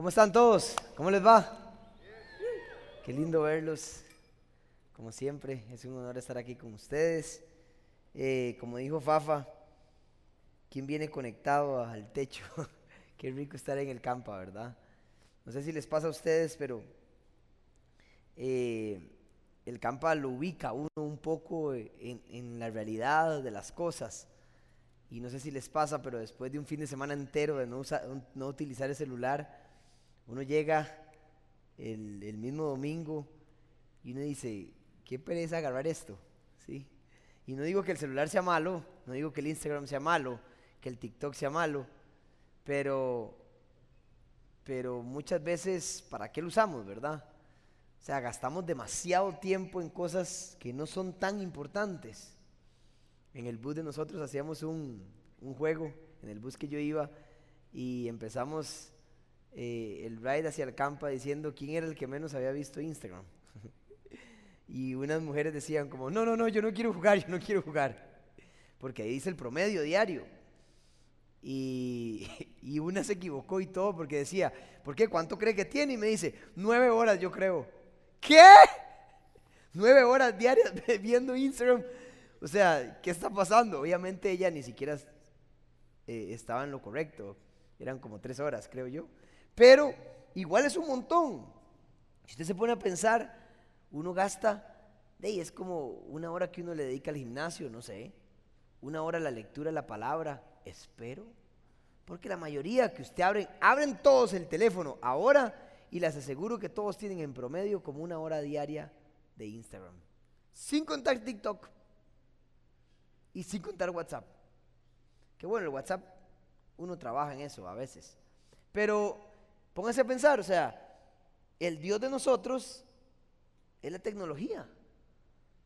¿Cómo están todos? ¿Cómo les va? Qué lindo verlos. Como siempre, es un honor estar aquí con ustedes. Eh, como dijo Fafa, ¿quién viene conectado al techo? Qué rico estar en el campo, ¿verdad? No sé si les pasa a ustedes, pero eh, el campo lo ubica uno un poco en, en la realidad de las cosas. Y no sé si les pasa, pero después de un fin de semana entero de no, no utilizar el celular, uno llega el, mismo domingo y uno dice, qué pereza agarrar esto, ¿sí? Y no digo que el celular sea malo, no digo que el Instagram sea malo, que el TikTok sea malo, pero, pero muchas veces, ¿para qué lo usamos, verdad? O sea, gastamos demasiado tiempo en cosas que no son tan importantes. En el bus de nosotros hacíamos un, un juego, en el bus que yo iba, y empezamos eh, el ride hacia el campo diciendo quién era el que menos había visto Instagram. y unas mujeres decían como, no, no, no, yo no quiero jugar, yo no quiero jugar. Porque ahí dice el promedio diario. Y, y una se equivocó y todo porque decía, ¿por qué? ¿Cuánto cree que tiene? Y me dice, nueve horas yo creo. ¿Qué? Nueve horas diarias viendo Instagram. O sea, ¿qué está pasando? Obviamente ella ni siquiera eh, estaba en lo correcto. Eran como tres horas, creo yo. Pero igual es un montón. Si usted se pone a pensar, uno gasta, de es como una hora que uno le dedica al gimnasio, no sé, una hora a la lectura de la palabra, espero. Porque la mayoría que usted abren, abren todos el teléfono ahora y les aseguro que todos tienen en promedio como una hora diaria de Instagram. Sin contar TikTok y sin contar WhatsApp. Que bueno, el WhatsApp uno trabaja en eso a veces. Pero Pónganse a pensar, o sea, el Dios de nosotros es la tecnología.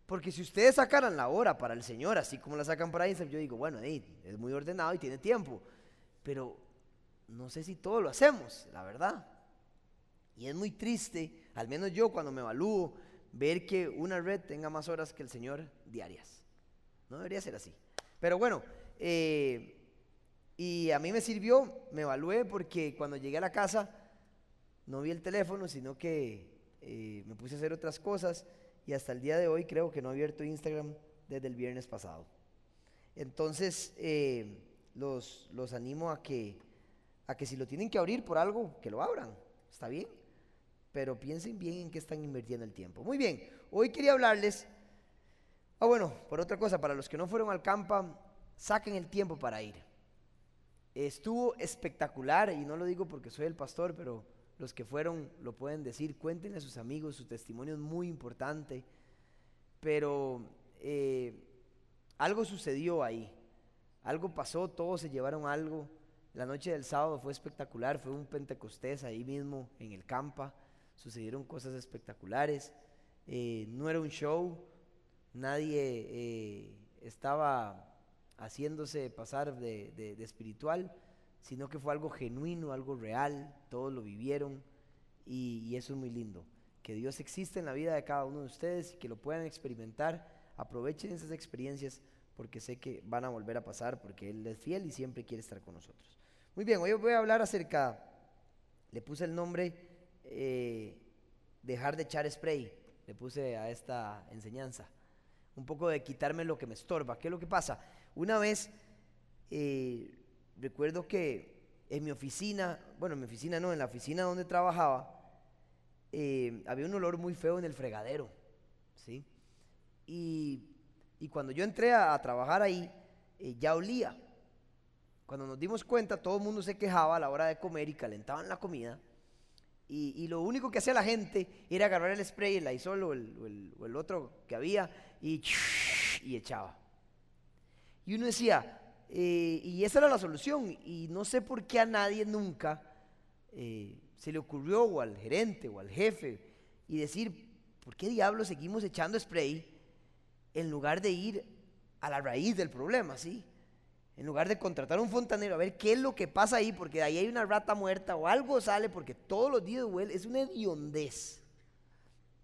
Porque si ustedes sacaran la hora para el Señor, así como la sacan para Instagram, yo digo, bueno, es muy ordenado y tiene tiempo. Pero no sé si todo lo hacemos, la verdad. Y es muy triste, al menos yo cuando me evalúo, ver que una red tenga más horas que el Señor diarias. No debería ser así. Pero bueno, eh, y a mí me sirvió, me evalué porque cuando llegué a la casa no vi el teléfono, sino que eh, me puse a hacer otras cosas y hasta el día de hoy creo que no he abierto Instagram desde el viernes pasado. Entonces, eh, los, los animo a que, a que si lo tienen que abrir por algo, que lo abran, está bien, pero piensen bien en qué están invirtiendo el tiempo. Muy bien, hoy quería hablarles, ah bueno, por otra cosa, para los que no fueron al campa, saquen el tiempo para ir. Estuvo espectacular, y no lo digo porque soy el pastor, pero los que fueron lo pueden decir, cuéntenle a sus amigos, su testimonio es muy importante, pero eh, algo sucedió ahí, algo pasó, todos se llevaron algo. La noche del sábado fue espectacular, fue un Pentecostés ahí mismo en el campa, sucedieron cosas espectaculares, eh, no era un show, nadie eh, estaba haciéndose pasar de, espiritual, sino que fue algo genuino, algo real, todos lo vivieron y, eso es muy lindo. Que Dios existe en la vida de cada uno de ustedes y que lo puedan experimentar. Aprovechen esas experiencias porque sé que van a volver a pasar porque Él es fiel y siempre quiere estar con nosotros. Muy bien, hoy voy a hablar acerca, le puse el nombre eh, dejar de echar spray, le puse a esta enseñanza. Un poco de quitarme lo que me estorba. ¿Qué es lo que pasa? Una vez, eh, recuerdo que en mi oficina, bueno, en mi oficina no, en la oficina donde trabajaba, eh, había un olor muy feo en el fregadero, ¿sí? Y, cuando yo entré a, trabajar ahí, eh, ya olía. Cuando nos dimos cuenta, todo el mundo se quejaba a la hora de comer y calentaban la comida. Y, lo único que hacía la gente era agarrar el spray, el Lysol o el, otro que había y, y echaba. Y uno decía, eh, y esa era la solución, y no sé por qué a nadie nunca eh, se le ocurrió, o al gerente, o al jefe, y decir, ¿por qué diablos seguimos echando spray en lugar de ir a la raíz del problema, sí? En lugar de contratar a un fontanero a ver qué es lo que pasa ahí, porque ahí hay una rata muerta o algo sale, porque todos los días huele, es una hediondez.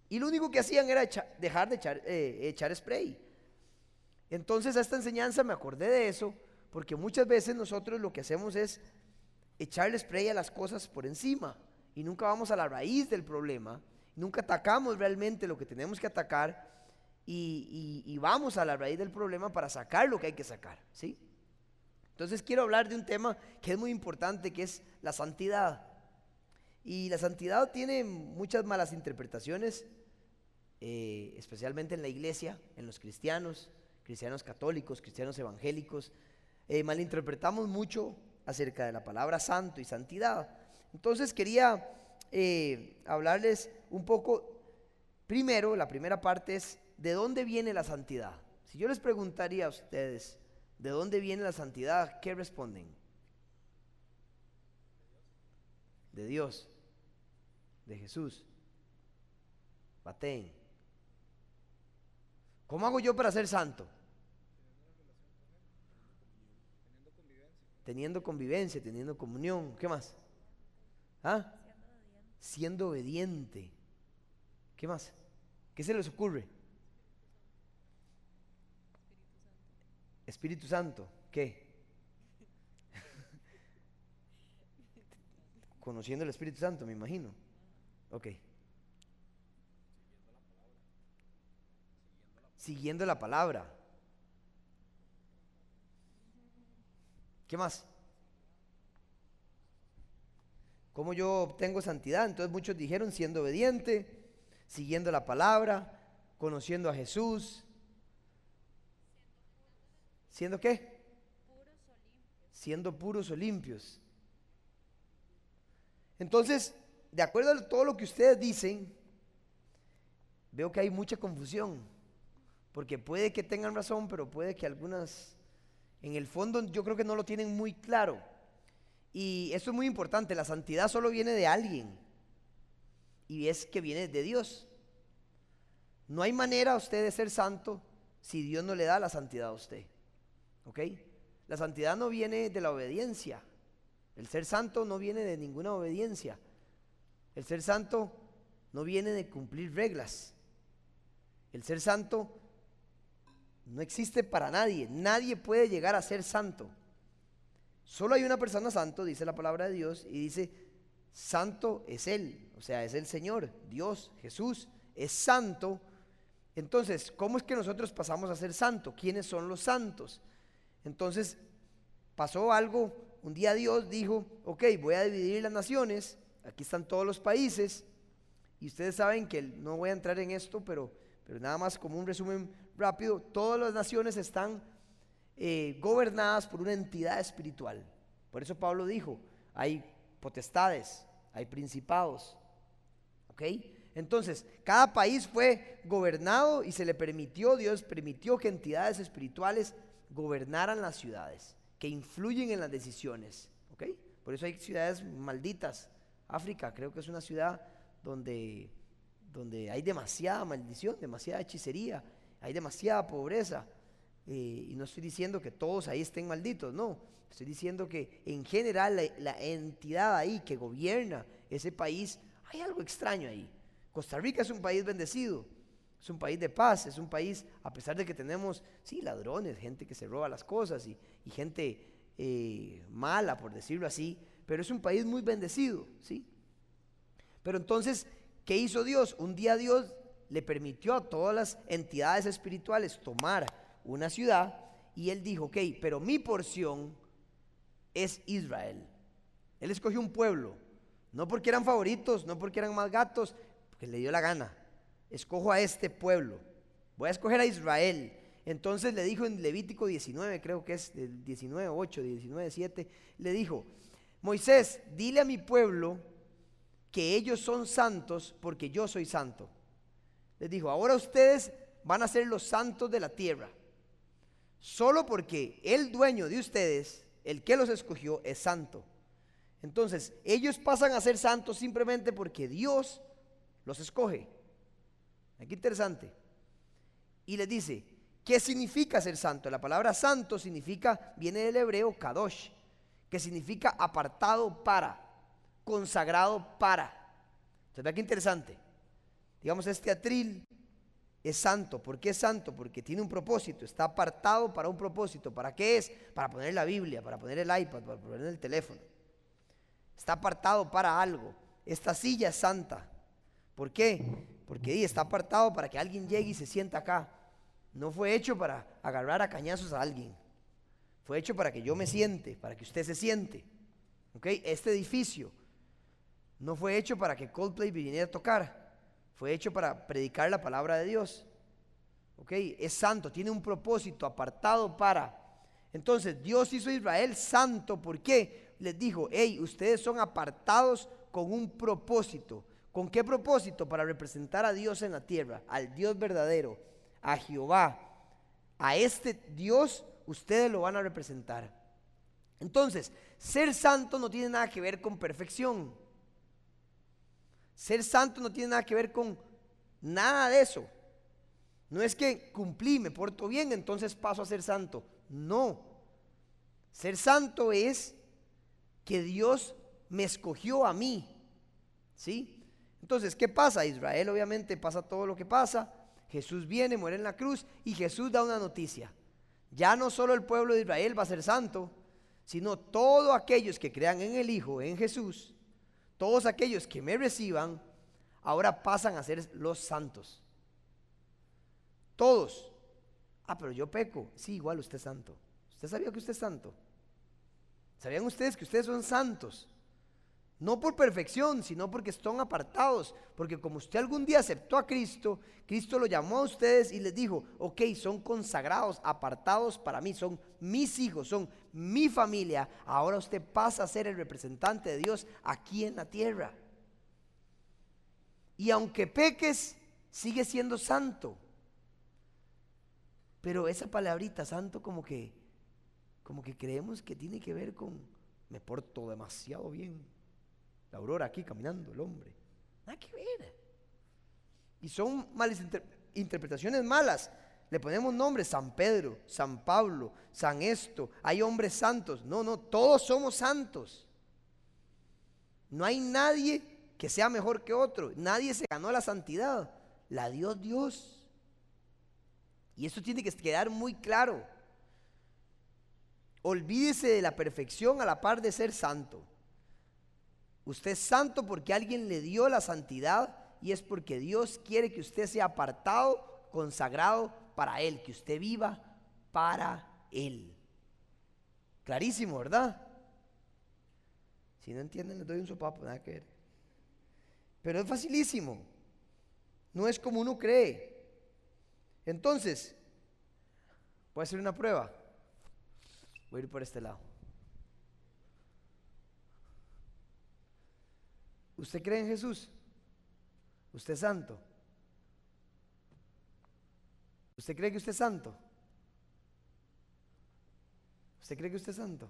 Y lo único que hacían era dejar de echar, eh, echar spray. Entonces a esta enseñanza me acordé de eso, porque muchas veces nosotros lo que hacemos es echarle spray a las cosas por encima y nunca vamos a la raíz del problema, nunca atacamos realmente lo que tenemos que atacar y, vamos a la raíz del problema para sacar lo que hay que sacar, ¿sí? Entonces quiero hablar de un tema que es muy importante, que es la santidad. Y la santidad tiene muchas malas interpretaciones, eh, especialmente en la iglesia, en los cristianos, cristianos católicos, cristianos evangélicos. Eh, malinterpretamos mucho acerca de la palabra santo y santidad. Entonces quería eh, hablarles un poco, primero, la primera parte es, ¿de dónde viene la santidad? Si yo les preguntaría a ustedes, ¿de dónde viene la santidad? ¿Qué responden? De Dios de Jesús. Baten. ¿Cómo hago yo para ser santo? Teniendo convivencia, teniendo comunión. ¿Qué más? ¿Ah? Siendo obediente. ¿Qué más? ¿Qué se les ocurre? Espíritu Santo. ¿Qué? Conociendo el Espíritu Santo, me imagino. Ok. Siguiendo la palabra. ¿Qué más? ¿Cómo yo obtengo santidad? Entonces muchos dijeron siendo obediente, siguiendo la palabra, conociendo a Jesús. ¿Siendo qué? Siendo puros o limpios. Entonces, de acuerdo a todo lo que ustedes dicen, veo que hay mucha confusión. Porque puede que tengan razón, pero puede que algunas, en el fondo yo creo que no lo tienen muy claro. Y eso es muy importante, la santidad solo viene de alguien. Y es que viene de Dios. No hay manera a usted de ser santo si Dios no le da la santidad a usted. ¿Ok? La santidad no viene de la obediencia. El ser santo no viene de ninguna obediencia. El ser santo no viene de cumplir reglas. El ser santo no existe para nadie. Nadie puede llegar a ser santo. Solo hay una persona santo, dice la palabra de Dios, y dice, santo es Él, o sea, es el Señor, Dios, Jesús, es santo. Entonces, ¿cómo es que nosotros pasamos a ser santo? ¿Quiénes son los santos? Entonces, pasó algo, un día Dios dijo, ok, voy a dividir las naciones Aquí están todos los países y ustedes saben que no voy a entrar en esto, pero, pero nada más como un resumen rápido, todas las naciones están eh, gobernadas por una entidad espiritual. Por eso Pablo dijo, hay potestades, hay principados. ¿Ok? Entonces, cada país fue gobernado y se le permitió, Dios permitió que entidades espirituales gobernaran las ciudades, que influyen en las decisiones. ¿Ok? Por eso hay ciudades malditas África creo que es una ciudad donde, donde hay demasiada maldición, demasiada hechicería, hay demasiada pobreza. Eh, y no estoy diciendo que todos ahí estén malditos, no. Estoy diciendo que en general la, entidad ahí que gobierna ese país, hay algo extraño ahí. Costa Rica es un país bendecido, es un país de paz, es un país, a pesar de que tenemos, sí, ladrones, gente que se roba las cosas y, y gente eh, mala, por decirlo así, pero es un país muy bendecido, ¿sí? Pero entonces, ¿qué hizo Dios? Un día Dios le permitió a todas las entidades espirituales tomar una ciudad y él dijo, ok, pero mi porción es Israel. Él escogió un pueblo, no porque eran favoritos, no porque eran más gatos, porque le dio la gana. Escojo a este pueblo. Voy a escoger a Israel. Entonces le dijo en Levítico 19, creo que es del 19, 8, 19, 7, le dijo, Moisés, dile a mi pueblo que ellos son santos porque yo soy santo. Les dijo, ahora ustedes van a ser los santos de la tierra. Solo porque el dueño de ustedes, el que los escogió, es santo. Entonces, ellos pasan a ser santos simplemente porque Dios los escoge. Aquí interesante. Y les dice, ¿qué significa ser santo? La palabra santo significa, viene del hebreo kadosh, que significa apartado para, consagrado para. Entonces, vea qué interesante. Digamos, este atril es santo. ¿Por qué es santo? Porque tiene un propósito, está apartado para un propósito. ¿Para qué es? Para poner la Biblia, para poner el iPad, para poner el teléfono. Está apartado para algo. esta silla es santa. ¿Por qué? Porque está apartado para que alguien llegue y se sienta acá. No fue hecho para agarrar a cañazos a alguien. Fue hecho para que yo me siente, para que usted se siente. ¿Ok? Este edificio no fue hecho para que Coldplay viniera a tocar. Fue hecho para predicar la palabra de Dios. ¿Ok? Es santo, tiene un propósito apartado para. Entonces, Dios hizo a Israel santo. ¿Por qué? Les dijo, hey, ustedes son apartados con un propósito. ¿Con qué propósito? Para representar a Dios en la tierra, al Dios verdadero, a Jehová. A este Dios ustedes lo van a representar. Entonces, ser santo no tiene nada que ver con perfección. Ser santo no tiene nada que ver con nada de eso. No es que cumplí, me porto bien, entonces paso a ser santo. No. Ser santo es que Dios me escogió a mí. ¿Sí? Entonces, ¿qué pasa? Israel obviamente pasa todo lo que pasa. Jesús viene, muere en la cruz y Jesús da una noticia. Ya no solo el pueblo de Israel va a ser santo, sino todos aquellos que crean en el Hijo, en Jesús, todos aquellos que me reciban, ahora pasan a ser los santos. Todos. Ah, pero yo peco. Sí, igual usted es santo. ¿Usted sabía que usted es santo? ¿Sabían ustedes que ustedes son santos? No por perfección, sino porque están apartados. Porque como usted algún día aceptó a Cristo, Cristo lo llamó a ustedes y les dijo, ok, son consagrados, apartados para mí, son mis hijos, son mi familia. Ahora usted pasa a ser el representante de Dios aquí en la tierra. Y aunque peques, sigue siendo santo. Pero esa palabrita santo como que, como que creemos que tiene que ver con, me porto demasiado bien la aurora aquí caminando, el hombre. Nada que ver. Y son malas interpretaciones malas. Le ponemos nombres, San Pedro, San Pablo, San esto. Hay hombres santos. No, no, todos somos santos. No hay nadie que sea mejor que otro. Nadie se ganó la santidad. La dio Dios. Y eso tiene que quedar muy claro. Olvídese de la perfección a la par de ser santo. Usted es santo porque alguien le dio la santidad y es porque Dios quiere que usted sea apartado, consagrado para Él, que usted viva para Él. Clarísimo, ¿verdad? Si no entienden, les doy un sopapo, nada que ver. Pero es facilísimo. No es como uno cree. Entonces, voy a hacer una prueba. Voy a ir por este lado. ¿Usted cree en Jesús? ¿Usted es santo? ¿Usted cree que usted es santo? ¿Usted cree que usted es santo?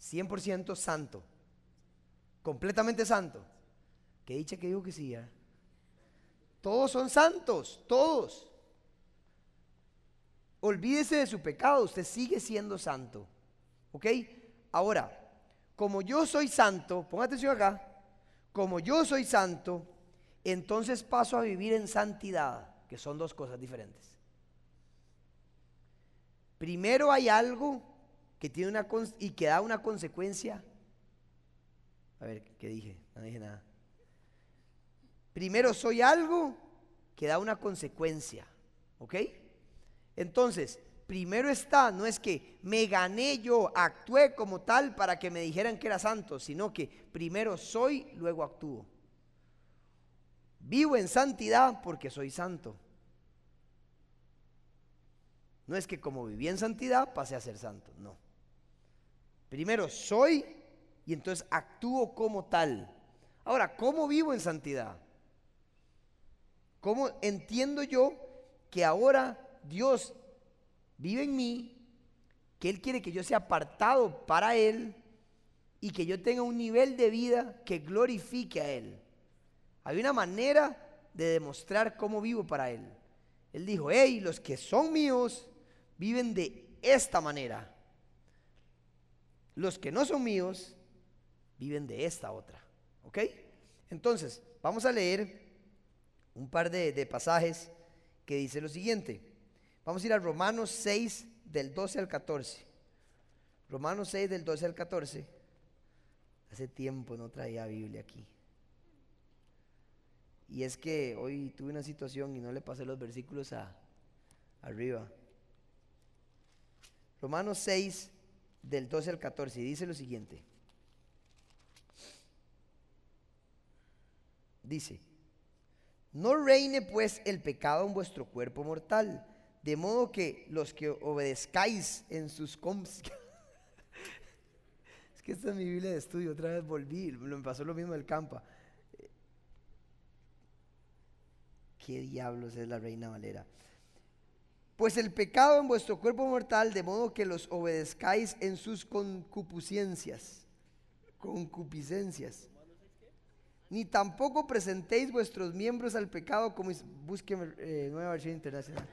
100% santo. Completamente santo. Que dicha que digo que sí. ¿eh? Todos son santos, todos. Olvídese de su pecado, usted sigue siendo santo. ¿Ok? Ahora, como yo soy santo, ponga atención acá, como yo soy santo, entonces paso a vivir en santidad, que son dos cosas diferentes. Primero hay algo que tiene una y que da una consecuencia. A ver, ¿qué dije? No dije nada. Primero soy algo que da una consecuencia, ¿ok? Entonces, primero está, no es que me gané yo, actué como tal para que me dijeran que era santo, sino que primero soy, luego actúo. Vivo en santidad porque soy santo. No es que como viví en santidad pasé a ser santo, no. Primero soy y entonces actúo como tal. Ahora, ¿cómo vivo en santidad? ¿Cómo entiendo yo que ahora Dios vive en mí, que Él quiere que yo sea apartado para Él y que yo tenga un nivel de vida que glorifique a Él. Hay una manera de demostrar cómo vivo para Él. Él dijo, hey, los que son míos viven de esta manera. Los que no son míos viven de esta otra. ¿Ok? Entonces, vamos a leer un par de, de pasajes que dice lo siguiente. Vamos a ir a Romanos 6 del 12 al 14. Romanos 6 del 12 al 14. Hace tiempo no traía Biblia aquí. Y es que hoy tuve una situación y no le pasé los versículos a, arriba. Romanos 6, del 12 al 14, dice lo siguiente. Dice, no reine pues el pecado en vuestro cuerpo mortal, de modo que los que obedezcáis en sus... es que esta es mi Biblia de estudio, otra vez volví, me pasó lo mismo del campa. ¿Qué diablos es la reina Valera? Pues el pecado en vuestro cuerpo mortal, de modo que los obedezcáis en sus concupiscencias. Concupiscencias. Ni tampoco presentéis vuestros miembros al pecado como busquen eh, nueva versión internacional.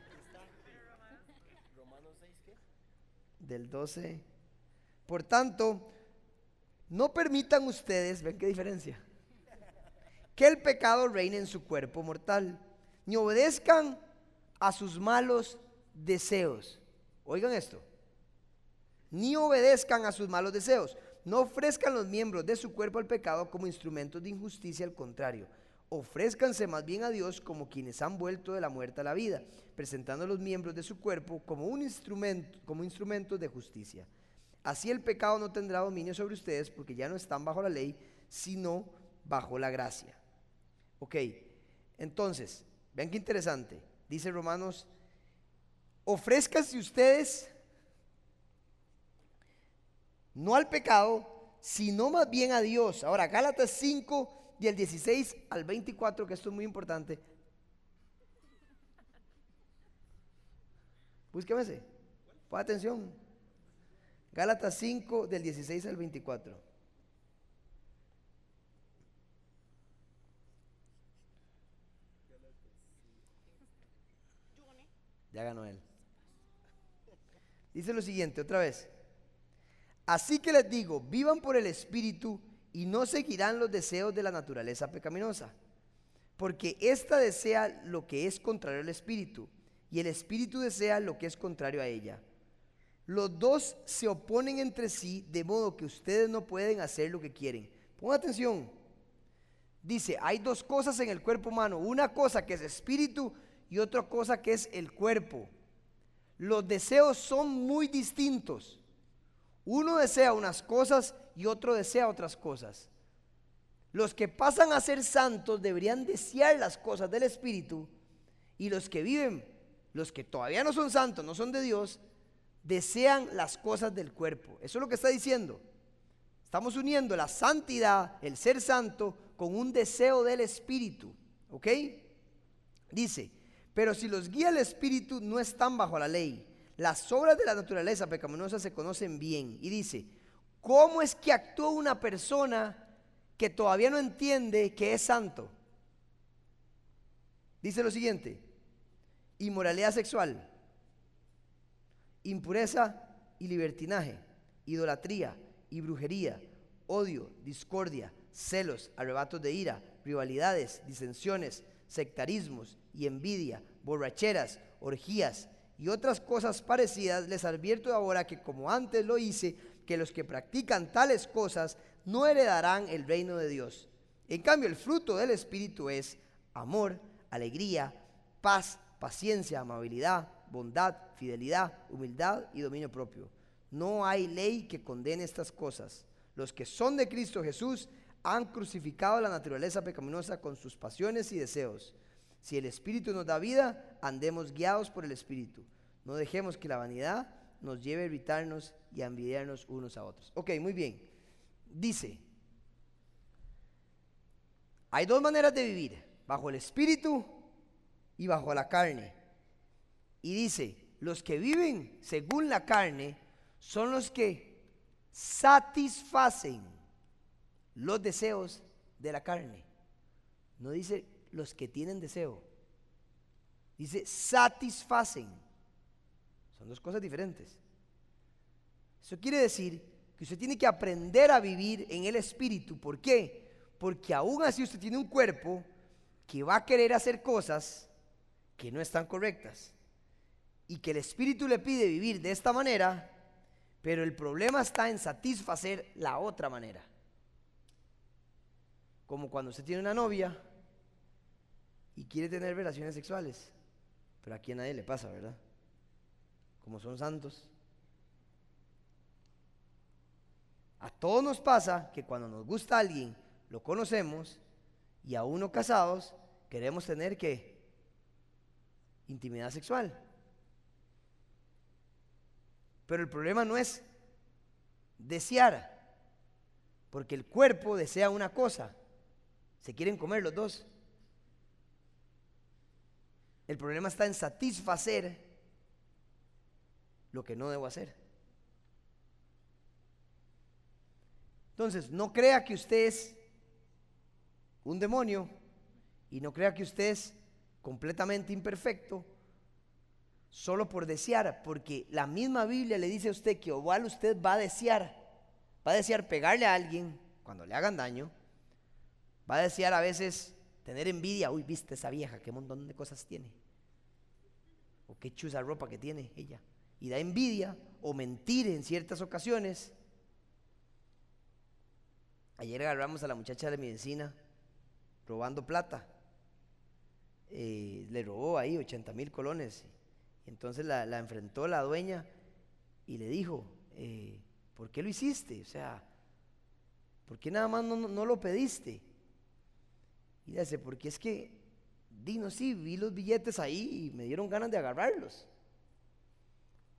Del 12. Por tanto, no permitan ustedes, ven qué diferencia, que el pecado reine en su cuerpo mortal, ni obedezcan a sus malos deseos. Oigan esto. Ni obedezcan a sus malos deseos. No ofrezcan los miembros de su cuerpo al pecado como instrumentos de injusticia, al contrario. Ofrézcanse más bien a Dios como quienes han vuelto de la muerte a la vida, presentando los miembros de su cuerpo como un instrumento, como instrumentos de justicia. Así el pecado no tendrá dominio sobre ustedes porque ya no están bajo la ley, sino bajo la gracia. Ok, entonces, vean qué interesante. Dice Romanos ofrézcanse ustedes no al pecado, sino más bien a Dios. Ahora, Gálatas 5, del 16 al 24, que esto es muy importante. Búsqueme ese. Pon atención. Gálatas 5, del 16 al 24. Ya ganó él. Dice lo siguiente, otra vez. Así que les digo, vivan por el Espíritu y no seguirán los deseos de la naturaleza pecaminosa. Porque ésta desea lo que es contrario al Espíritu y el Espíritu desea lo que es contrario a ella. Los dos se oponen entre sí de modo que ustedes no pueden hacer lo que quieren. Pongan atención. Dice, hay dos cosas en el cuerpo humano. Una cosa que es espíritu y otra cosa que es el cuerpo los deseos son muy distintos. Uno desea unas cosas y otro desea otras cosas. Los que pasan a ser santos deberían desear las cosas del Espíritu y los que viven, los que todavía no son santos, no son de Dios, desean las cosas del cuerpo. Eso es lo que está diciendo. Estamos uniendo la santidad, el ser santo, con un deseo del Espíritu. ¿Ok? Dice, pero si los guía el Espíritu, no están bajo la ley. Las obras de la naturaleza pecaminosa se conocen bien. Y dice, ¿cómo es que actúa una persona que todavía no entiende que es santo? Dice lo siguiente, inmoralidad sexual, impureza y libertinaje, idolatría y brujería, odio, discordia, celos, arrebatos de ira, rivalidades, disensiones, sectarismos y envidia, borracheras, orgías y otras cosas parecidas, les advierto ahora que como antes lo hice, que los que practican tales cosas no heredarán el reino de Dios. En cambio, el fruto del Espíritu es amor, alegría, paz, paciencia, amabilidad, bondad, fidelidad, humildad y dominio propio. No hay ley que condene estas cosas. Los que son de Cristo Jesús han crucificado la naturaleza pecaminosa con sus pasiones y deseos. Si el Espíritu nos da vida, andemos guiados por el Espíritu. No dejemos que la vanidad nos lleve a irritarnos y a envidiarnos unos a otros. Ok, muy bien. Dice, hay dos maneras de vivir, bajo el Espíritu y bajo la carne. Y dice, los que viven según la carne son los que satisfacen los deseos de la carne. No dice los que tienen deseo. Dice satisfacen. Son dos cosas diferentes. Eso quiere decir que usted tiene que aprender a vivir en el espíritu. ¿Por qué? Porque aún así usted tiene un cuerpo que va a querer hacer cosas que no están correctas. Y que el espíritu le pide vivir de esta manera, pero el problema está en satisfacer la otra manera. Como cuando usted tiene una novia y quiere tener relaciones sexuales. Pero aquí a nadie le pasa, ¿verdad? Como son santos. A todos nos pasa que cuando nos gusta alguien, lo conocemos y a uno casados queremos tener que intimidad sexual. Pero el problema no es desear, porque el cuerpo desea una cosa, se quieren comer los dos. El problema está en satisfacer lo que no debo hacer. Entonces, no crea que usted es un demonio y no crea que usted es completamente imperfecto solo por desear, porque la misma Biblia le dice a usted que igual usted va a desear, va a desear pegarle a alguien cuando le hagan daño, va a desear a veces tener envidia, uy, viste esa vieja, qué montón de cosas tiene, o qué chusa ropa que tiene ella, y da envidia o mentir en ciertas ocasiones. Ayer agarramos a la muchacha de medicina robando plata. Eh, le robó ahí 80 mil colones. Entonces la, enfrentó la dueña y le dijo, eh, ¿por qué lo hiciste? O sea, ¿por qué nada más no, lo pediste? Y dice, porque es que, Dino, sí, vi los billetes ahí y me dieron ganas de agarrarlos.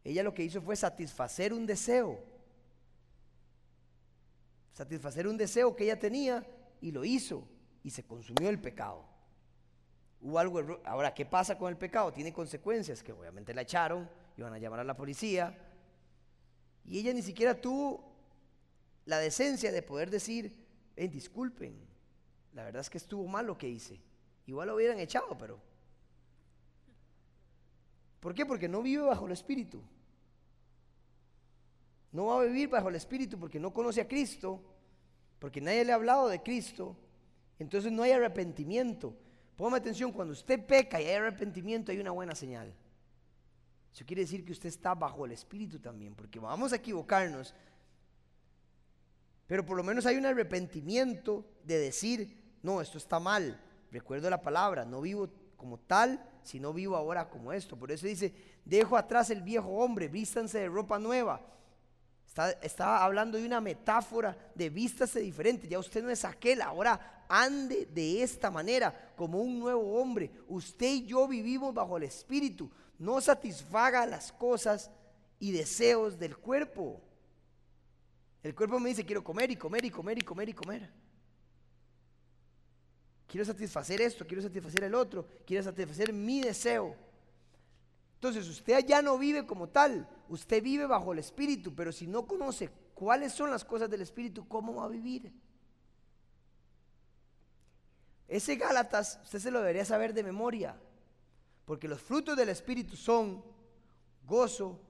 Ella lo que hizo fue satisfacer un deseo. Satisfacer un deseo que ella tenía y lo hizo y se consumió el pecado. Hubo algo, ahora, ¿qué pasa con el pecado? Tiene consecuencias, que obviamente la echaron, iban a llamar a la policía, y ella ni siquiera tuvo la decencia de poder decir, disculpen, la verdad es que estuvo mal lo que hice. Igual lo hubieran echado, pero... ¿Por qué? Porque no vive bajo el Espíritu. No va a vivir bajo el Espíritu porque no conoce a Cristo, porque nadie le ha hablado de Cristo, entonces no hay arrepentimiento. Póngame atención, cuando usted peca y hay arrepentimiento hay una buena señal. Eso quiere decir que usted está bajo el Espíritu también, porque vamos a equivocarnos. Pero por lo menos hay un arrepentimiento de decir, no, esto está mal. Recuerdo la palabra, no vivo como tal, sino vivo ahora como esto. Por eso dice, dejo atrás el viejo hombre, vístanse de ropa nueva. Estaba hablando de una metáfora de vístase diferente. Ya usted no es aquel, ahora ande de esta manera, como un nuevo hombre. Usted y yo vivimos bajo el Espíritu. No satisfaga las cosas y deseos del cuerpo. El cuerpo me dice, quiero comer y comer y comer y comer y comer. Quiero satisfacer esto, quiero satisfacer el otro, quiero satisfacer mi deseo. Entonces usted ya no vive como tal, usted vive bajo el Espíritu, pero si no conoce cuáles son las cosas del Espíritu, ¿cómo va a vivir? Ese Gálatas usted se lo debería saber de memoria, porque los frutos del Espíritu son gozo,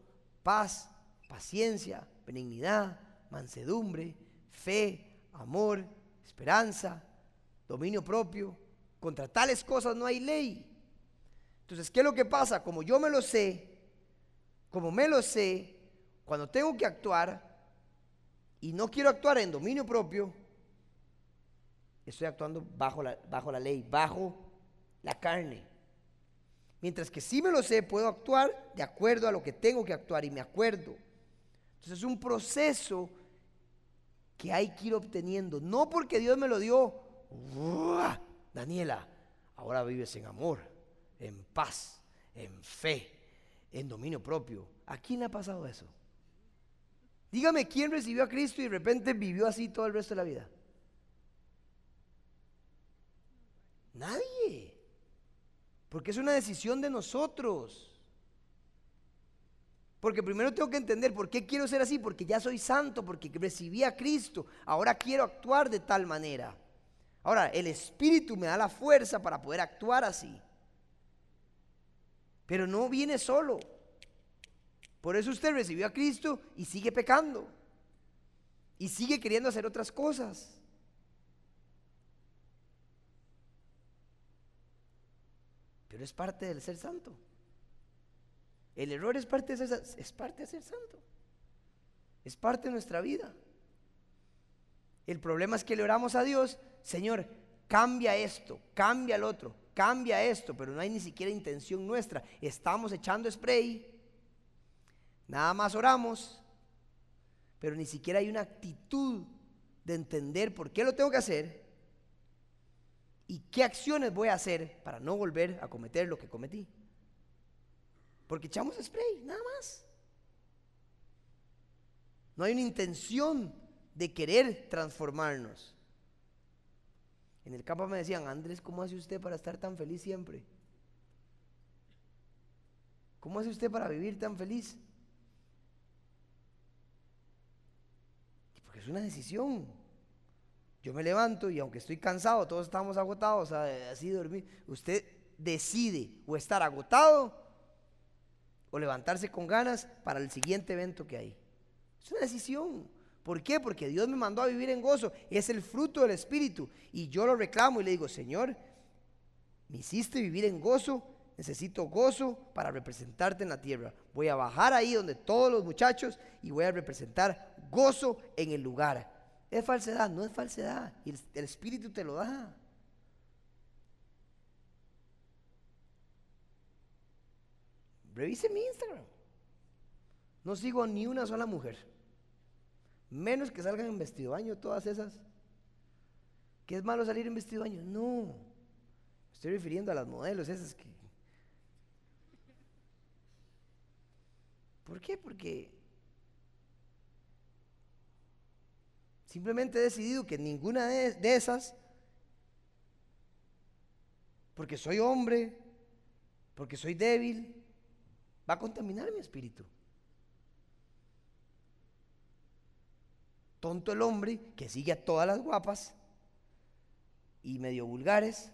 paz, paciencia, benignidad, mansedumbre, fe, amor, esperanza, dominio propio. Contra tales cosas no hay ley. Entonces, ¿qué es lo que pasa? Como yo me lo sé, como me lo sé, cuando tengo que actuar y no quiero actuar en dominio propio, estoy actuando bajo la, bajo la ley, bajo la carne. Mientras que si me lo sé, puedo actuar de acuerdo a lo que tengo que actuar y me acuerdo. Entonces es un proceso que hay que ir obteniendo. No porque Dios me lo dio, Daniela, ahora vives en amor en paz, en fe, en dominio propio. ¿A quién le ha pasado eso? Dígame quién recibió a Cristo y de repente vivió así todo el resto de la vida. Nadie. Porque es una decisión de nosotros. Porque primero tengo que entender por qué quiero ser así, porque ya soy santo, porque recibí a Cristo. Ahora quiero actuar de tal manera. Ahora, el Espíritu me da la fuerza para poder actuar así. Pero no viene solo. Por eso usted recibió a Cristo y sigue pecando. Y sigue queriendo hacer otras cosas. Pero es parte del ser santo. El error es parte de ser, es parte de ser santo. Es parte de nuestra vida. El problema es que le oramos a Dios, Señor, cambia esto, cambia el otro. Cambia esto, pero no hay ni siquiera intención nuestra. Estamos echando spray, nada más oramos, pero ni siquiera hay una actitud de entender por qué lo tengo que hacer y qué acciones voy a hacer para no volver a cometer lo que cometí. Porque echamos spray, nada más. No hay una intención de querer transformarnos. En el campo me decían, Andrés, ¿cómo hace usted para estar tan feliz siempre? ¿Cómo hace usted para vivir tan feliz? Porque es una decisión. Yo me levanto y aunque estoy cansado, todos estamos agotados, así dormir, usted decide o estar agotado o levantarse con ganas para el siguiente evento que hay. Es una decisión. ¿Por qué? Porque Dios me mandó a vivir en gozo. Es el fruto del Espíritu. Y yo lo reclamo y le digo, Señor, me hiciste vivir en gozo. Necesito gozo para representarte en la tierra. Voy a bajar ahí donde todos los muchachos y voy a representar gozo en el lugar. ¿Es falsedad? No es falsedad. El, el Espíritu te lo da. Revise mi Instagram. No sigo ni una sola mujer. Menos que salgan en vestido baño todas esas. ¿Qué es malo salir en vestido baño? No. Estoy refiriendo a las modelos esas que... ¿Por qué? Porque simplemente he decidido que ninguna de esas, porque soy hombre, porque soy débil, va a contaminar mi espíritu. Tonto el hombre que sigue a todas las guapas y medio vulgares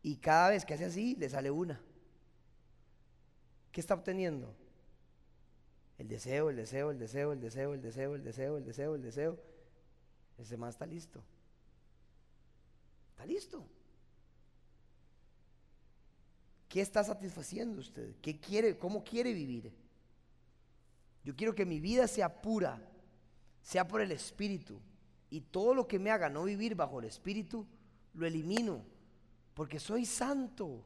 y cada vez que hace así le sale una. ¿Qué está obteniendo? El deseo, el deseo, el deseo, el deseo, el deseo, el deseo, el deseo, el deseo. Ese más está listo. Está listo. ¿Qué está satisfaciendo usted? ¿Qué quiere? ¿Cómo quiere vivir? Yo quiero que mi vida sea pura, sea por el Espíritu. Y todo lo que me haga no vivir bajo el Espíritu, lo elimino. Porque soy santo.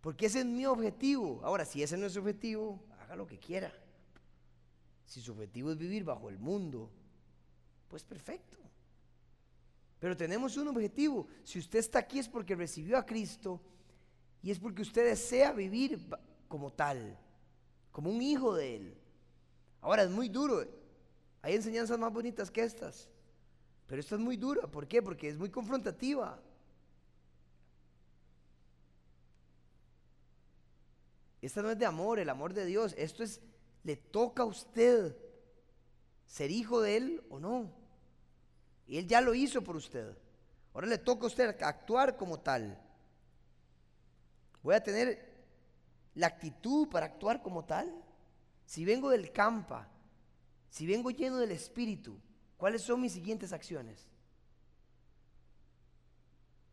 Porque ese es mi objetivo. Ahora, si ese no es su objetivo, haga lo que quiera. Si su objetivo es vivir bajo el mundo, pues perfecto. Pero tenemos un objetivo. Si usted está aquí es porque recibió a Cristo y es porque usted desea vivir como tal, como un hijo de Él. Ahora es muy duro. Hay enseñanzas más bonitas que estas. Pero esta es muy dura. ¿Por qué? Porque es muy confrontativa. Esta no es de amor, el amor de Dios. Esto es, le toca a usted ser hijo de Él o no. Y Él ya lo hizo por usted. Ahora le toca a usted actuar como tal. Voy a tener la actitud para actuar como tal. Si vengo del campa, si vengo lleno del Espíritu, ¿cuáles son mis siguientes acciones?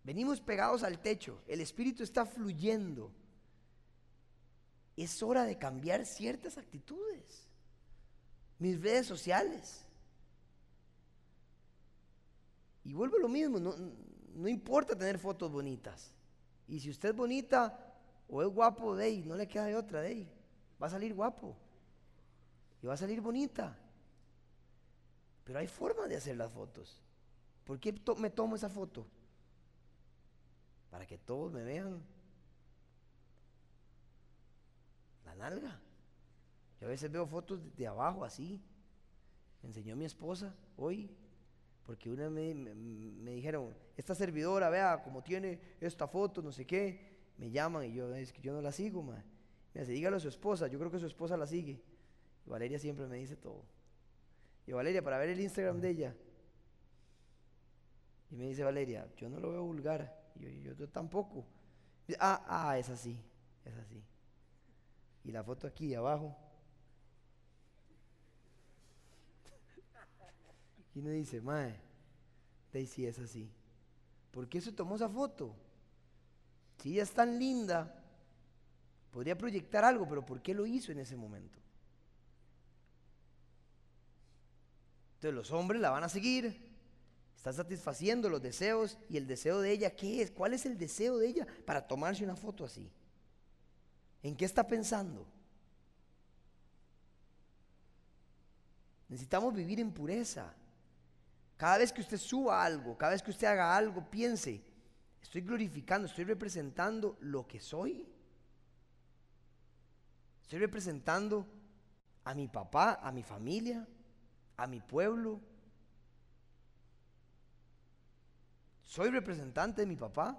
Venimos pegados al techo, el Espíritu está fluyendo. Es hora de cambiar ciertas actitudes. Mis redes sociales. Y vuelvo a lo mismo, no, no importa tener fotos bonitas. Y si usted es bonita o es guapo, de ahí, no le queda de otra, de ahí. Va a salir guapo y va a salir bonita. Pero hay formas de hacer las fotos. ¿Por qué me tomo esa foto? Para que todos me vean la nalga. Yo a veces veo fotos de, abajo así. Me enseñó mi esposa hoy. Porque una me, me, dijeron, esta servidora, vea cómo tiene esta foto, no sé qué. Me llaman y yo, es que yo no la sigo, ma. Me dice, dígalo a su esposa, yo creo que su esposa la sigue. Valeria siempre me dice todo. Y Valeria, para ver el Instagram de ella. Y me dice Valeria, yo no lo veo vulgar. Y yo, yo, tampoco. ah, ah, es así, es así. Y la foto aquí abajo. Y uno dice, mae, Daisy es así. ¿Por qué se tomó esa foto? Si ella es tan linda, podría proyectar algo, pero ¿por qué lo hizo en ese momento? Entonces los hombres la van a seguir, Está satisfaciendo los deseos y el deseo de ella, ¿qué es? ¿Cuál es el deseo de ella para tomarse una foto así? ¿En qué está pensando? Necesitamos vivir en pureza. Cada vez que usted suba algo, cada vez que usted haga algo, piense, estoy glorificando, estoy representando lo que soy. Estoy representando a mi papá, a mi familia, a mi pueblo. Soy representante de mi papá.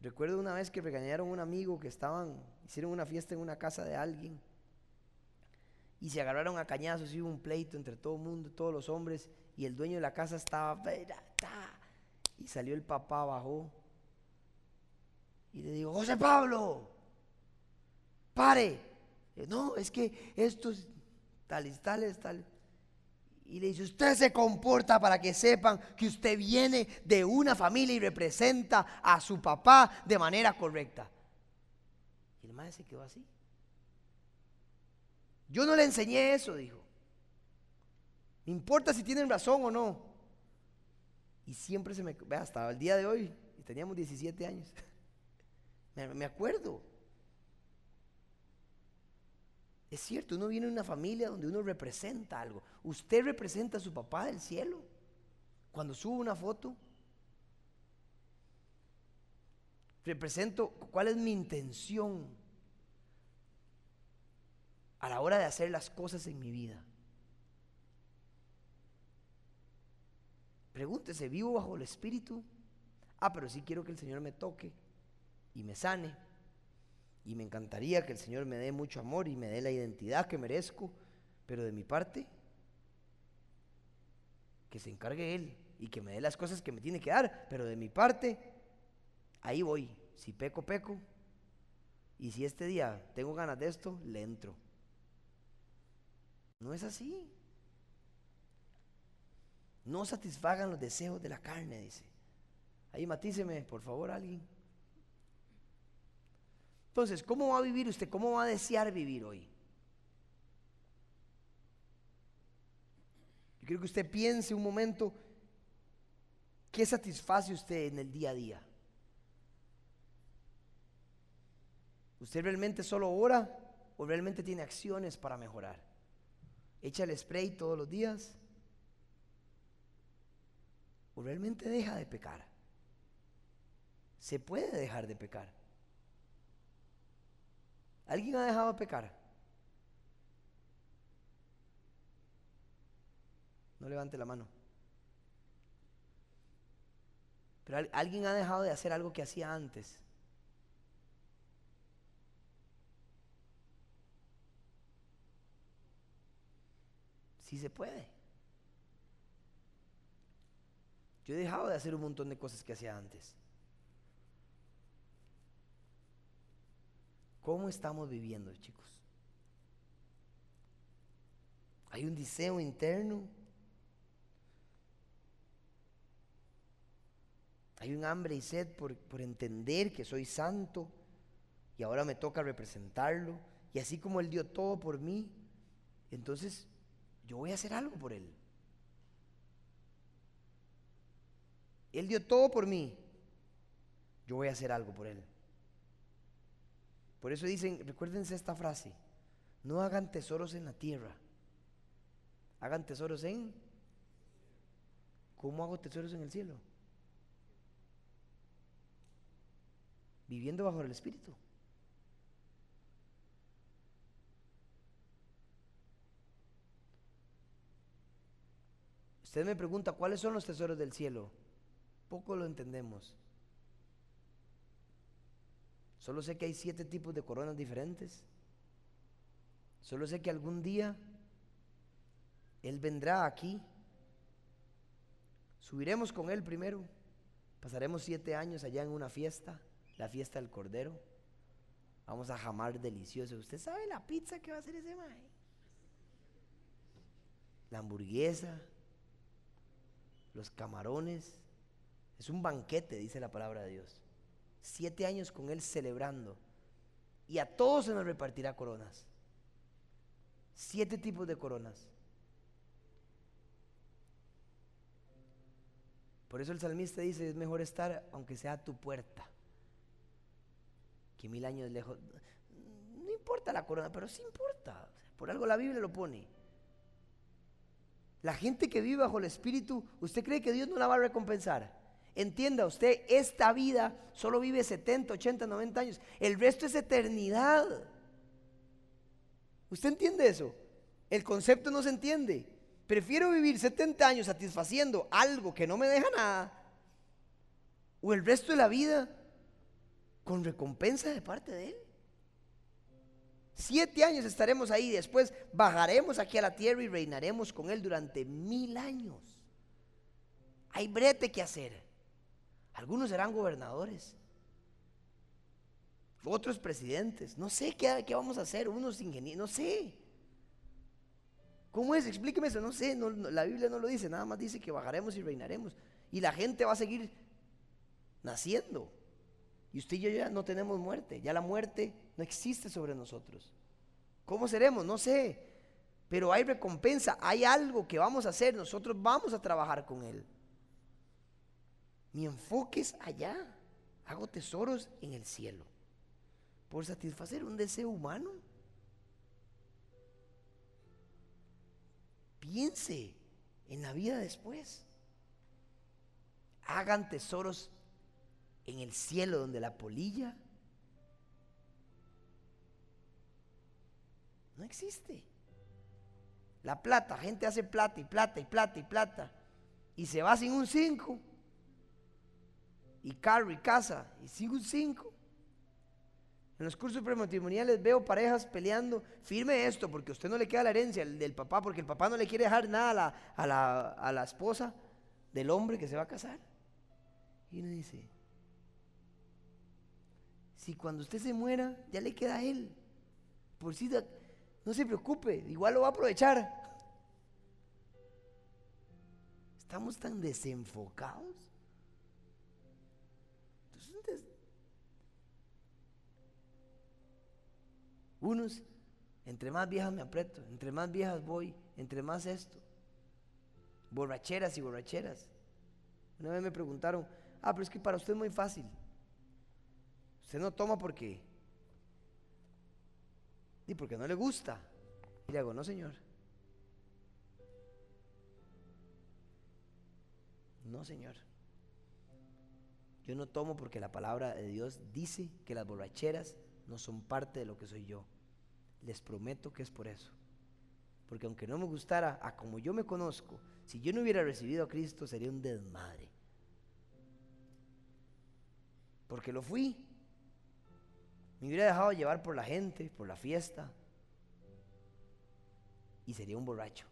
Recuerdo una vez que regañaron a un amigo que estaban, hicieron una fiesta en una casa de alguien y se agarraron a cañazos y hubo un pleito entre todo el mundo, todos los hombres, y el dueño de la casa estaba, y salió el papá, bajó, y le dijo, José Pablo, pare. no, es que estos Y le dice, usted se comporta para que sepan que usted viene de una familia y representa a su papá de manera correcta. Y el madre se quedó así. Yo no le enseñé eso, dijo. Me importa si tienen razón o no. Y siempre se me... Hasta el día de hoy, y teníamos 17 años. me, acuerdo. Es cierto, uno viene de una familia donde uno representa algo. Usted representa a su papá del cielo. Cuando subo una foto, represento cuál es mi intención a la hora de hacer las cosas en mi vida. Pregúntese, ¿vivo bajo el Espíritu? Ah, pero sí quiero que el Señor me toque y me sane. Y me encantaría que el Señor me dé mucho amor y me dé la identidad que merezco. Pero de mi parte, que se encargue Él y que me dé las cosas que me tiene que dar. Pero de mi parte, ahí voy. Si peco, peco. Y si este día tengo ganas de esto, le entro. No es así. No satisfagan los deseos de la carne, dice. Ahí matíceme, por favor, alguien. Entonces, ¿cómo va a vivir usted? ¿Cómo va a desear vivir hoy? Yo quiero que usted piense un momento qué satisface usted en el día a día. ¿Usted realmente solo ora o realmente tiene acciones para mejorar? echa el spray todos los días, o realmente deja de pecar. Se puede dejar de pecar. ¿Alguien ha dejado de pecar? No levante la mano. Pero alguien ha dejado de hacer algo que hacía antes. Sí se puede. Yo he dejado de hacer un montón de cosas que hacía antes. ¿Cómo estamos viviendo, chicos? Hay un deseo interno. Hay un hambre y sed por, por, entender que soy santo y ahora me toca representarlo. Y así como Él dio todo por mí, entonces yo voy a hacer algo por Él. Él dio todo por mí. Yo voy a hacer algo por Él. Por eso dicen, recuérdense esta frase, no hagan tesoros en la tierra, hagan tesoros en... ¿Cómo hago tesoros en el cielo? Viviendo bajo el Espíritu. Usted me pregunta, ¿cuáles son los tesoros del cielo? Poco lo entendemos. Solo sé que hay siete tipos de coronas diferentes. Solo sé que algún día Él vendrá aquí. Subiremos con Él primero. Pasaremos siete años allá en una fiesta, la fiesta del Cordero. Vamos a jamar delicioso. ¿Usted sabe la pizza que va a hacer ese mae? La hamburguesa, los camarones. Es un banquete, dice la palabra de Dios. Siete años con Él celebrando. Y a todos se nos repartirá coronas. Siete tipos de coronas. Por eso el salmista dice, es mejor estar aunque sea a tu puerta, que mil años lejos. No importa la corona, pero sí importa. Por algo la Biblia lo pone. La gente que vive bajo el Espíritu, ¿usted cree que Dios no la va a recompensar? Entienda usted, esta vida solo vive 70, 80, 90 años. El resto es eternidad. ¿Usted entiende eso? El concepto no se entiende. Prefiero vivir 70 años satisfaciendo algo que no me deja nada. O el resto de la vida con recompensa de parte de Él. Siete años estaremos ahí, después bajaremos aquí a la tierra y reinaremos con Él durante mil años. Hay brete que hacer. Algunos serán gobernadores, otros presidentes. No sé qué, vamos a hacer, unos ingenieros, no sé. ¿Cómo es? Explíqueme eso, no sé, la Biblia no lo dice, nada más dice que bajaremos y reinaremos. Y la gente va a seguir naciendo. Y usted y yo ya no tenemos muerte, ya la muerte no existe sobre nosotros. ¿Cómo seremos? No sé. Pero hay recompensa, hay algo que vamos a hacer, nosotros vamos a trabajar con Él. Mi enfoque es allá. Hago tesoros en el cielo. Por satisfacer un deseo humano. Piense en la vida después. Hagan tesoros en el cielo donde la polilla no existe. La plata, gente hace plata y plata y plata y plata y se va sin un 5 y carro casa y sin un 5. En los cursos prematrimoniales veo parejas peleando, firme esto porque a usted no le queda la herencia del papá, porque el papá no le quiere dejar nada a la, a la esposa del hombre que se va a casar. Y uno dice, si cuando usted se muera, ya le queda a él. Por si no se preocupe, igual lo va a aprovechar. Estamos tan desenfocados. Entonces, unos, entre más viejas me aprieto, entre más viejas voy, entre más esto. Borracheras y borracheras. Una vez me preguntaron, ah, pero es que para usted es muy fácil. Usted no toma porque. Y porque no le gusta. Y le hago, no, señor. No, señor. Yo no tomo porque la palabra de Dios dice que las borracheras no son parte de lo que soy yo. Les prometo que es por eso. Porque aunque no me gustara a como yo me conozco, si yo no hubiera recibido a Cristo sería un desmadre. Porque lo fui. Me hubiera dejado llevar por la gente, por la fiesta. Y sería un borracho.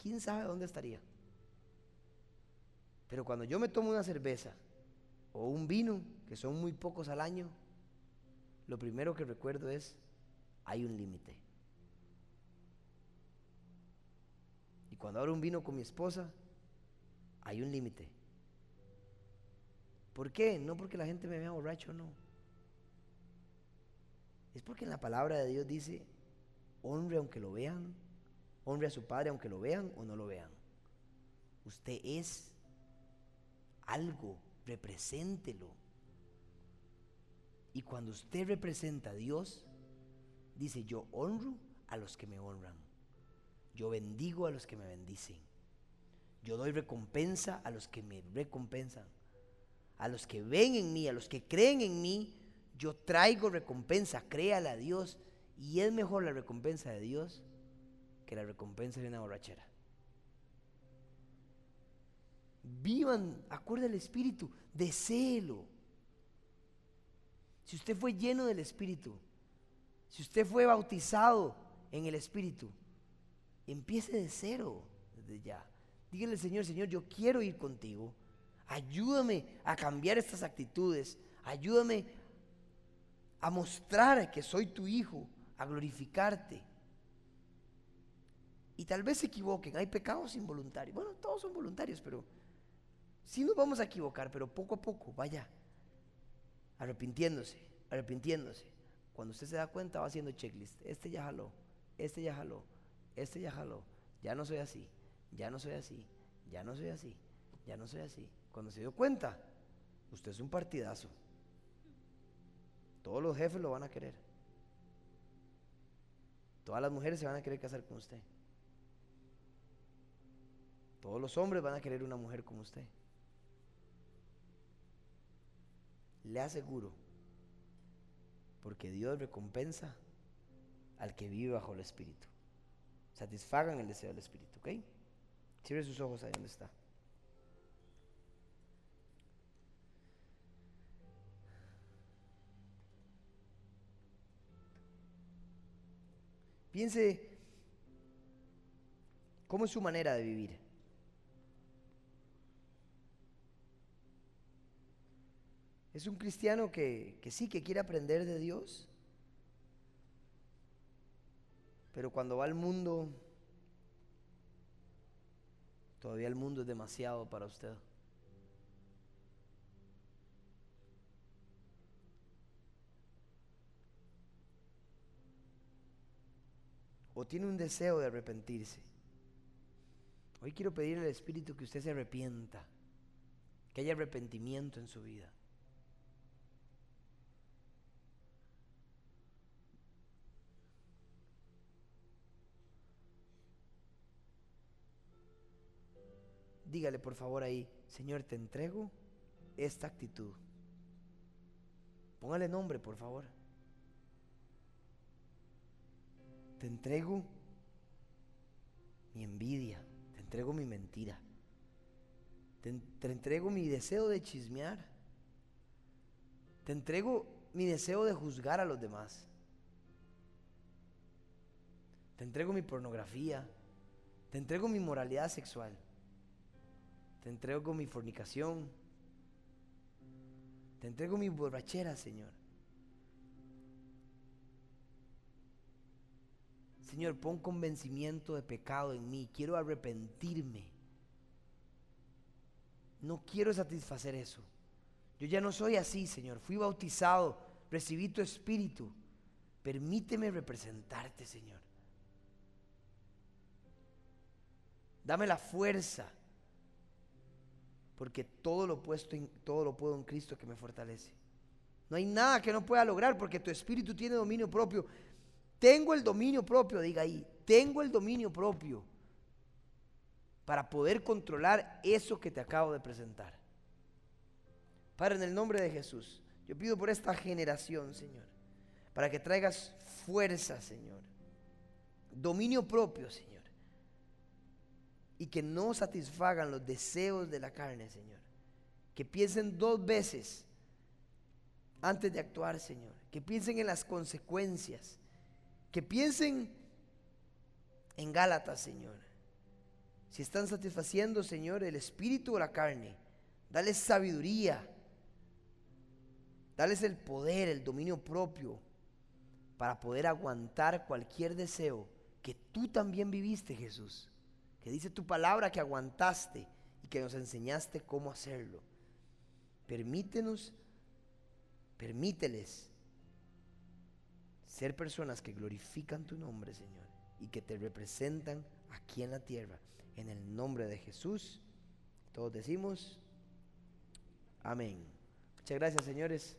¿Quién sabe dónde estaría? Pero cuando yo me tomo una cerveza o un vino, que son muy pocos al año, lo primero que recuerdo es, hay un límite. Y cuando abro un vino con mi esposa, hay un límite. ¿Por qué? No porque la gente me vea borracho, no. Es porque en la palabra de Dios dice, honre aunque lo vean, honre a su padre aunque lo vean o no lo vean. Usted es algo, represéntelo. Y cuando usted representa a Dios, dice, yo honro a los que me honran. Yo bendigo a los que me bendicen. Yo doy recompensa a los que me recompensan. A los que ven en mí, a los que creen en mí, yo traigo recompensa, créale a Dios. Y es mejor la recompensa de Dios que la recompensa de una borrachera. Vivan, acuerde el Espíritu, deséelo. Si usted fue lleno del Espíritu, si usted fue bautizado en el Espíritu, empiece de cero desde ya. Dígale Señor, Señor, yo quiero ir contigo. Ayúdame a cambiar estas actitudes. Ayúdame a mostrar que soy tu hijo, a glorificarte. Y tal vez se equivoquen, hay pecados involuntarios. Bueno, todos son voluntarios, pero sí nos vamos a equivocar, pero poco a poco, vaya, arrepintiéndose, arrepintiéndose. Cuando usted se da cuenta va haciendo checklist. Este ya jaló, este ya jaló, este ya jaló. Ya no soy así, ya no soy así, ya no soy así, ya no soy así. Cuando se dio cuenta, usted es un partidazo. Todos los jefes lo van a querer. Todas las mujeres se van a querer casar con usted. Todos los hombres van a querer una mujer como usted. Le aseguro, porque Dios recompensa al que vive bajo el Espíritu. Satisfagan el deseo del Espíritu, ¿ok? Cierre sus ojos ahí donde está. Piense cómo es su manera de vivir. Es un cristiano que, sí, que quiere aprender de Dios, pero cuando va al mundo, todavía el mundo es demasiado para usted. o tiene un deseo de arrepentirse. Hoy quiero pedirle al Espíritu que usted se arrepienta, que haya arrepentimiento en su vida. Dígale por favor ahí, Señor, te entrego esta actitud. Póngale nombre, por favor. Te entrego mi envidia, te entrego mi mentira, te, entrego mi deseo de chismear, te entrego mi deseo de juzgar a los demás, te entrego mi pornografía, te entrego mi moralidad sexual, te entrego mi fornicación, te entrego mi borrachera, Señor. Señor, pon convencimiento de pecado en mí. Quiero arrepentirme. No quiero satisfacer eso. Yo ya no soy así, Señor. Fui bautizado, recibí tu espíritu. Permíteme representarte, Señor. Dame la fuerza, porque todo lo, puesto todo lo puedo en Cristo que me fortalece. No hay nada que no pueda lograr, porque tu espíritu tiene dominio propio. Tengo el dominio propio, diga ahí, tengo el dominio propio para poder controlar eso que te acabo de presentar. Padre, en el nombre de Jesús, yo pido por esta generación, Señor, para que traigas fuerza, Señor, dominio propio, Señor, y que no satisfagan los deseos de la carne, Señor, que piensen dos veces antes de actuar, Señor, que piensen en las consecuencias que piensen en Gálatas, Señor. Si están satisfaciendo, Señor, el espíritu o la carne, dales sabiduría, dales el poder, el dominio propio para poder aguantar cualquier deseo que tú también viviste, Jesús. Que dice tu palabra que aguantaste y que nos enseñaste cómo hacerlo. Permítenos, permíteles ser personas que glorifican tu nombre, Señor, y que te representan aquí en la tierra. En el nombre de Jesús, todos decimos, amén. Muchas gracias, señores.